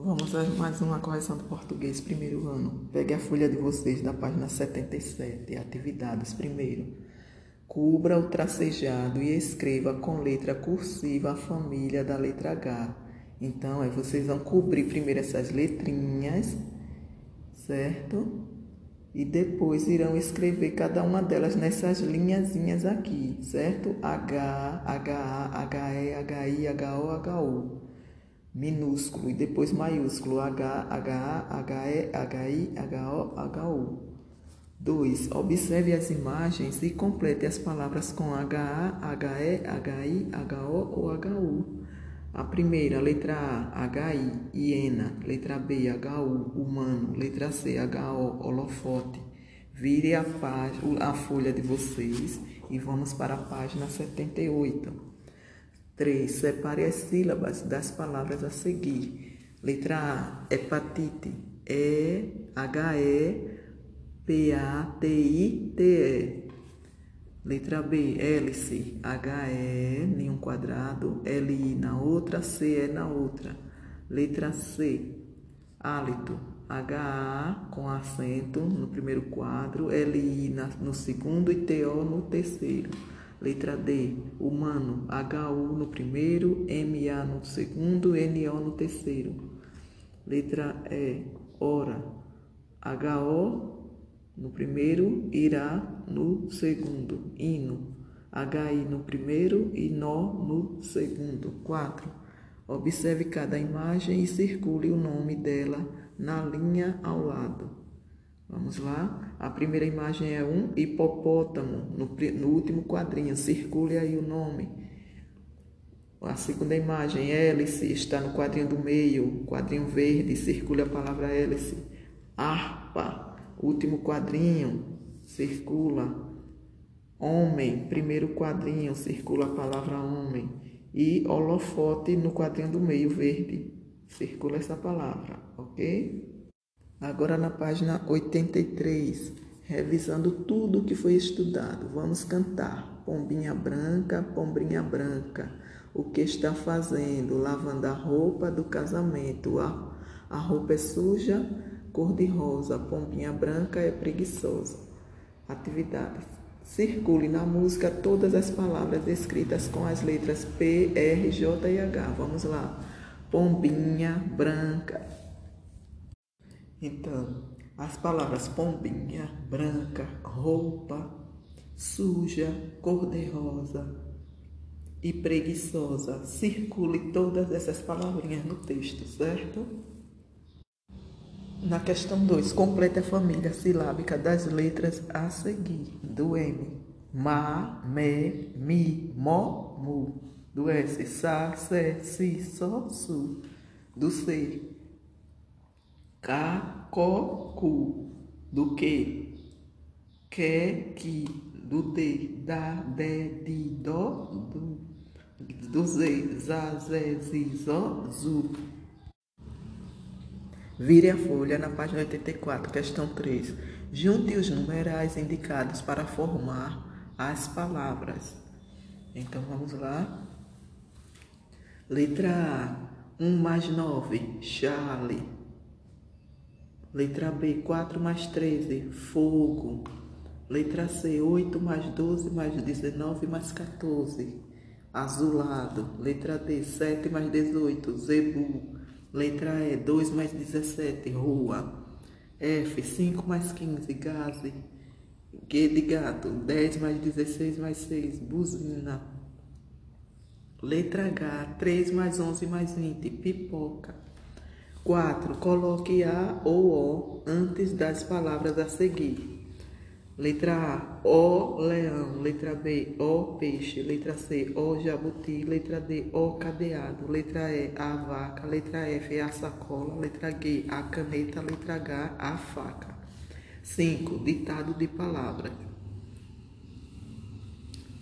Vamos a mais uma correção do português, primeiro ano. Pegue a folha de vocês da página 77, atividades. Primeiro, cubra o tracejado e escreva com letra cursiva a família da letra H. Então, aí vocês vão cobrir primeiro essas letrinhas, certo? E depois irão escrever cada uma delas nessas linhazinhas aqui, certo? H, HA, HE, HI, HO, HU minúsculo e depois maiúsculo H, HA, HE, HI, HO, HU. 2. Observe as imagens e complete as palavras com HA, HE, HI, HO ou HU. A primeira, letra A, HI, hiena. Letra B, HU, humano. Letra C, HO, holofote. Vire a, a folha de vocês e vamos para a página 78. 3. Separe as sílabas das palavras a seguir. Letra A, hepatite. E, H-E, P-A-T-I-T-E. Letra B, hélice. H-E, nenhum quadrado. L-I na outra, C-E na outra. Letra C, hálito. H-A com acento no primeiro quadro. L-I no segundo e T-O no terceiro. Letra D, humano, HU no primeiro, MA no segundo, NO no terceiro. Letra E, hora, HO no primeiro, irá no segundo. Hino, HI no primeiro e nó no segundo. 4. Observe cada imagem e circule o nome dela na linha ao lado. Vamos lá. A primeira imagem é um hipopótamo, no, no último quadrinho. Circule aí o nome. A segunda imagem, hélice, está no quadrinho do meio, quadrinho verde, circule a palavra hélice. Harpa, último quadrinho, circula. Homem, primeiro quadrinho, circula a palavra homem. E holofote no quadrinho do meio, verde, circula essa palavra, ok? Agora na página 83, revisando tudo o que foi estudado. Vamos cantar. Pombinha branca, pombinha branca, o que está fazendo? Lavando a roupa do casamento. A, a roupa é suja, cor de rosa. Pombinha branca é preguiçosa. Atividades. Circule na música todas as palavras escritas com as letras P, R, J e H. Vamos lá. Pombinha branca, então, as palavras pombinha, branca, roupa, suja, cor-de-rosa e preguiçosa. Circule todas essas palavrinhas no texto, certo? Na questão 2, complete a família silábica das letras a seguir. Do M, ma, me, mi, mo, mu. Do S, sa, se, si, so, su. Do C, cacocu, do que, que, que, do de, da, de, de, do, do, do ze, za, ze, zi, zo, zu. Vire a folha na página 84, questão 3. Junte os numerais indicados para formar as palavras. Então vamos lá. Letra A, 1 mais 9, Charlie. Letra B, 4 mais 13, fogo. Letra C, 8 mais 12 mais 19 mais 14, azulado. Letra D, 7 mais 18, zebu. Letra E, 2 mais 17, rua. F, 5 mais 15, gaze. G de gato, 10 mais 16 mais 6, buzina. Letra H, 3 mais 11 mais 20, pipoca. 4. Coloque a ou o antes das palavras a seguir. Letra A, o leão. Letra B, o peixe. Letra C, o jabuti. Letra D, o cadeado. Letra E, a vaca. Letra F, a sacola. Letra G, a caneta. Letra H, a faca. 5. Ditado de palavras.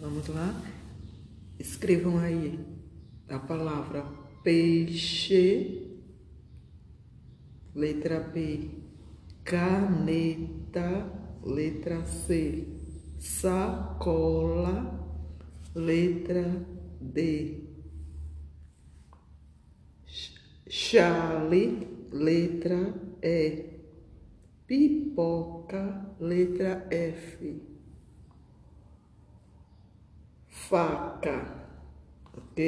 Vamos lá? Escrevam aí a palavra peixe Letra B, caneta. Letra C, sacola. Letra D, Chale, letra E. Pipoca, letra F. Faca, ok?